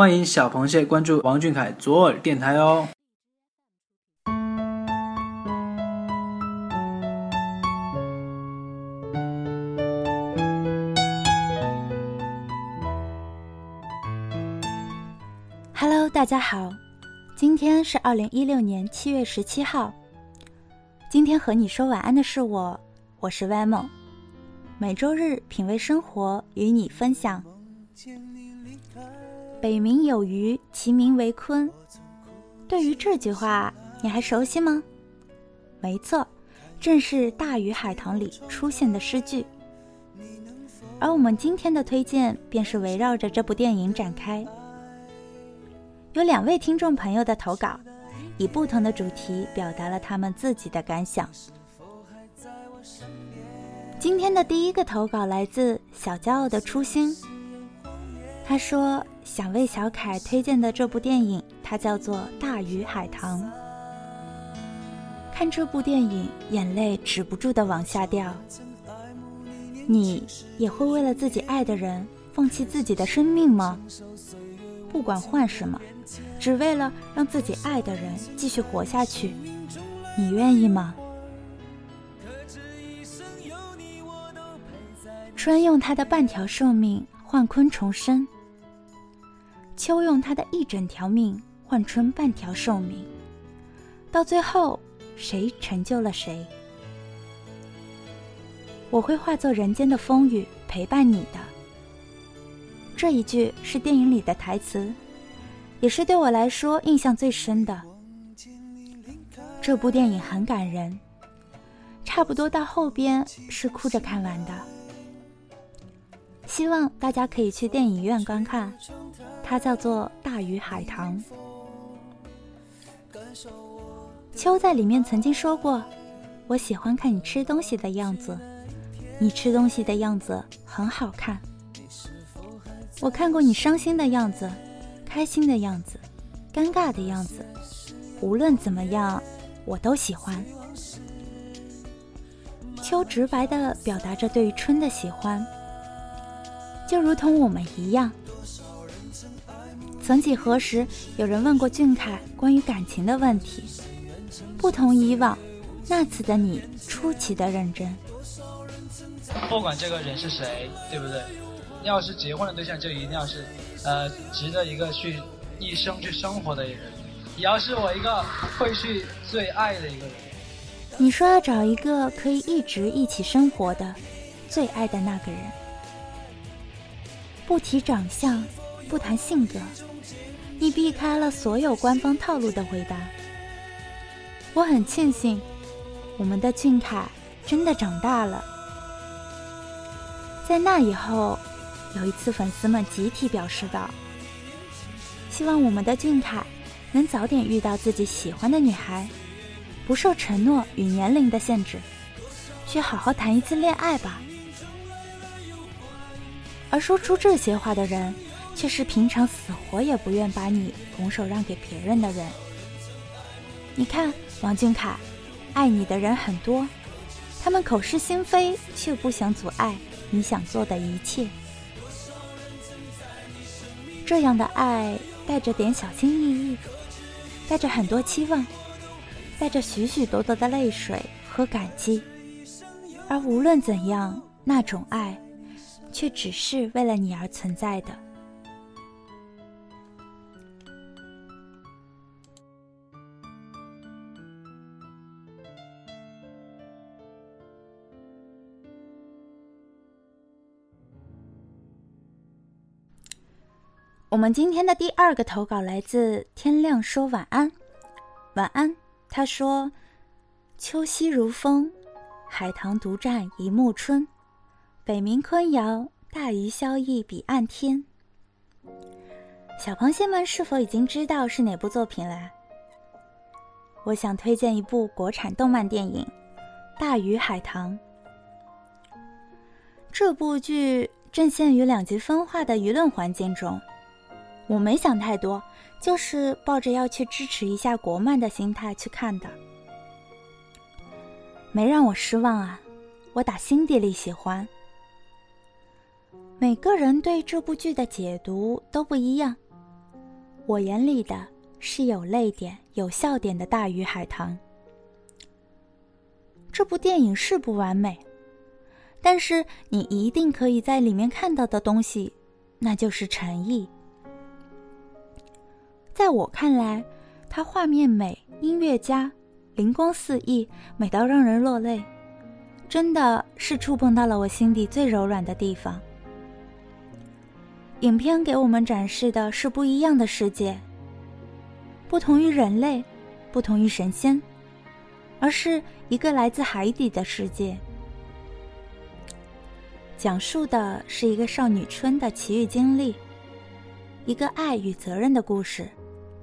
欢迎小螃蟹关注王俊凯左耳电台哦。Hello，大家好，今天是二零一六年七月十七号。今天和你说晚安的是我，我是 v a m o 每周日品味生活，与你分享。北冥有鱼，其名为鲲。对于这句话，你还熟悉吗？没错，正是《大鱼海棠》里出现的诗句。而我们今天的推荐，便是围绕着这部电影展开。有两位听众朋友的投稿，以不同的主题表达了他们自己的感想。今天的第一个投稿来自小骄傲的初心。他说想为小凯推荐的这部电影，它叫做《大鱼海棠》。看这部电影，眼泪止不住的往下掉。你也会为了自己爱的人放弃自己的生命吗？不管换什么，只为了让自己爱的人继续活下去，你愿意吗？春用他的半条寿命换鲲重生。秋用他的一整条命换春半条寿命，到最后谁成就了谁？我会化作人间的风雨陪伴你的。这一句是电影里的台词，也是对我来说印象最深的。这部电影很感人，差不多到后边是哭着看完的。希望大家可以去电影院观看。它叫做《大鱼海棠》。秋在里面曾经说过：“我喜欢看你吃东西的样子，你吃东西的样子很好看。我看过你伤心的样子，开心的样子，尴尬的样子，无论怎么样，我都喜欢。”秋直白的表达着对于春的喜欢，就如同我们一样。曾几何时，有人问过俊凯关于感情的问题。不同以往，那次的你出奇的认真。不管这个人是谁，对不对？要是结婚的对象，就一定要是，呃，值得一个去一生去生活的一个人。也要是我一个会去最爱的一个人。你说要找一个可以一直一起生活的，最爱的那个人。不提长相，不谈性格。你避开了所有官方套路的回答，我很庆幸，我们的俊凯真的长大了。在那以后，有一次粉丝们集体表示道：“希望我们的俊凯能早点遇到自己喜欢的女孩，不受承诺与年龄的限制，去好好谈一次恋爱吧。”而说出这些话的人。却是平常死活也不愿把你拱手让给别人的人。你看，王俊凯，爱你的人很多，他们口是心非，却不想阻碍你想做的一切。这样的爱带着点小心翼翼，带着很多期望，带着许许多多的泪水和感激。而无论怎样，那种爱，却只是为了你而存在的。我们今天的第二个投稿来自天亮说晚安，晚安。他说：“秋夕如风，海棠独占一暮春。北冥鲲遥，大鱼萧逸彼岸天。”小螃蟹们是否已经知道是哪部作品了？我想推荐一部国产动漫电影《大鱼海棠》。这部剧正陷于两极分化的舆论环境中。我没想太多，就是抱着要去支持一下国漫的心态去看的，没让我失望啊！我打心底里喜欢。每个人对这部剧的解读都不一样，我眼里的是有泪点、有笑点的大鱼海棠。这部电影是不完美，但是你一定可以在里面看到的东西，那就是诚意。在我看来，它画面美，音乐佳，灵光四溢，美到让人落泪，真的是触碰到了我心底最柔软的地方。影片给我们展示的是不一样的世界，不同于人类，不同于神仙，而是一个来自海底的世界。讲述的是一个少女春的奇遇经历，一个爱与责任的故事，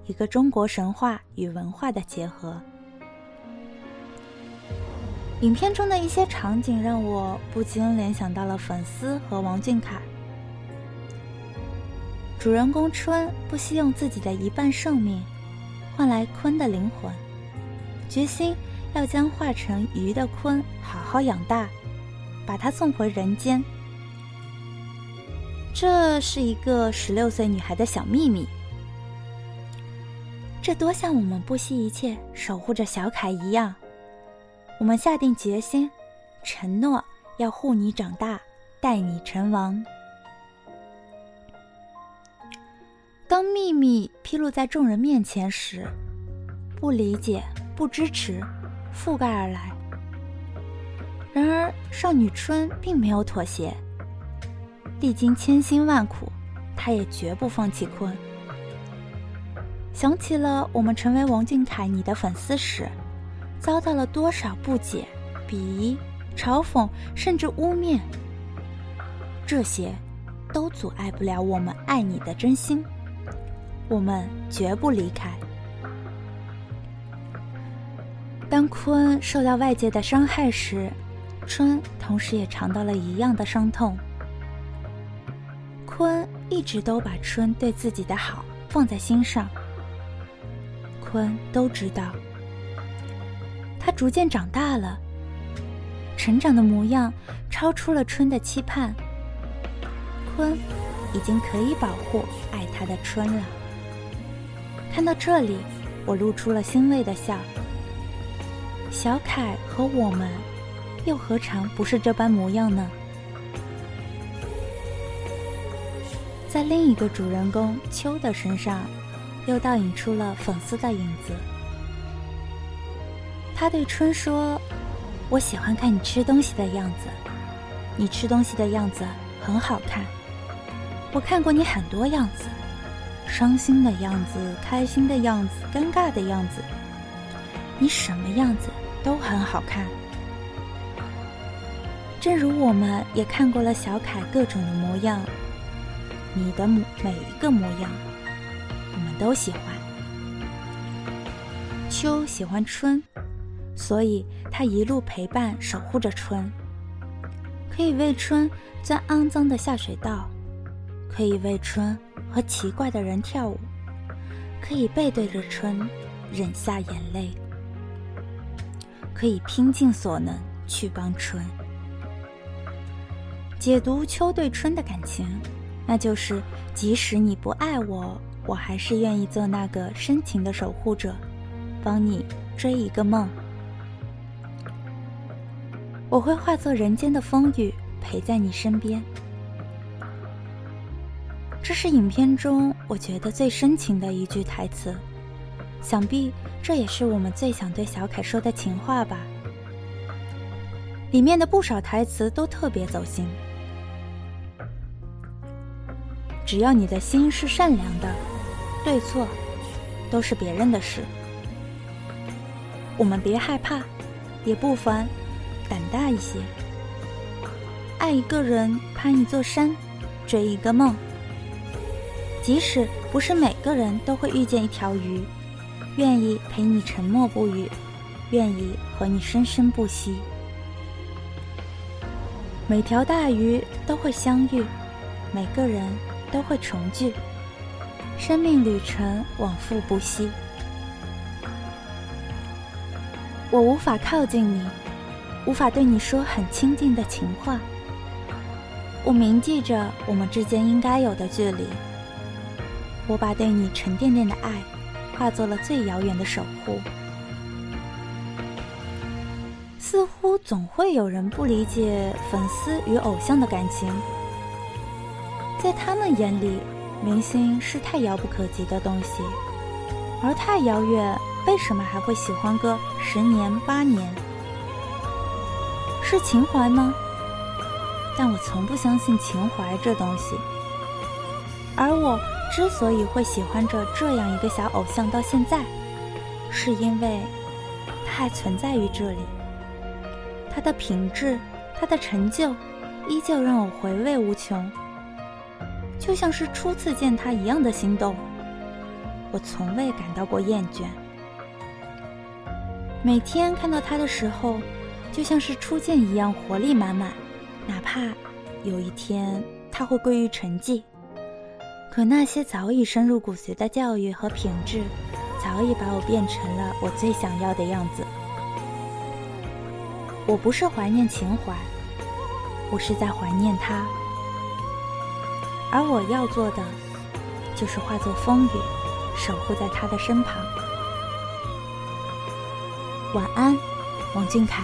一个中国神话与文化的结合。影片中的一些场景让我不禁联想到了粉丝和王俊凯。主人公春不惜用自己的一半生命，换来鲲的灵魂，决心要将化成鱼的鲲好好养大，把它送回人间。这是一个十六岁女孩的小秘密，这多像我们不惜一切守护着小凯一样。我们下定决心，承诺要护你长大，待你成王。当秘密披露在众人面前时，不理解、不支持，覆盖而来。然而，少女春并没有妥协，历经千辛万苦，她也绝不放弃坤。想起了我们成为王俊凯你的粉丝时，遭到了多少不解、鄙夷、嘲讽，甚至污蔑，这些都阻碍不了我们爱你的真心。我们绝不离开。当鲲受到外界的伤害时，春同时也尝到了一样的伤痛。鲲一直都把春对自己的好放在心上。鲲都知道，他逐渐长大了，成长的模样超出了春的期盼。鲲已经可以保护爱他的春了。看到这里，我露出了欣慰的笑。小凯和我们，又何尝不是这般模样呢？在另一个主人公秋的身上，又倒影出了粉丝的影子。他对春说：“我喜欢看你吃东西的样子，你吃东西的样子很好看。我看过你很多样子。”伤心的样子，开心的样子，尴尬的样子，你什么样子都很好看。正如我们也看过了小凯各种的模样，你的每一个模样，我们都喜欢。秋喜欢春，所以他一路陪伴守护着春，可以为春钻肮脏的下水道，可以为春。和奇怪的人跳舞，可以背对着春，忍下眼泪，可以拼尽所能去帮春。解读秋对春的感情，那就是即使你不爱我，我还是愿意做那个深情的守护者，帮你追一个梦。我会化作人间的风雨，陪在你身边。这是影片中我觉得最深情的一句台词，想必这也是我们最想对小凯说的情话吧。里面的不少台词都特别走心。只要你的心是善良的，对错都是别人的事。我们别害怕，也不妨胆大一些。爱一个人，攀一座山，追一个梦。即使不是每个人都会遇见一条鱼，愿意陪你沉默不语，愿意和你生生不息。每条大鱼都会相遇，每个人都会重聚。生命旅程往复不息。我无法靠近你，无法对你说很亲近的情话。我铭记着我们之间应该有的距离。我把对你沉甸甸的爱，化作了最遥远的守护。似乎总会有人不理解粉丝与偶像的感情，在他们眼里，明星是太遥不可及的东西，而太遥远，为什么还会喜欢个十年八年？是情怀吗？但我从不相信情怀这东西。而我之所以会喜欢着这样一个小偶像到现在，是因为他还存在于这里。他的品质，他的成就，依旧让我回味无穷，就像是初次见他一样的心动。我从未感到过厌倦。每天看到他的时候，就像是初见一样活力满满。哪怕有一天他会归于沉寂，可那些早已深入骨髓的教育和品质，早已把我变成了我最想要的样子。我不是怀念情怀，我是在怀念他，而我要做的，就是化作风雨，守护在他的身旁。晚安，王俊凯。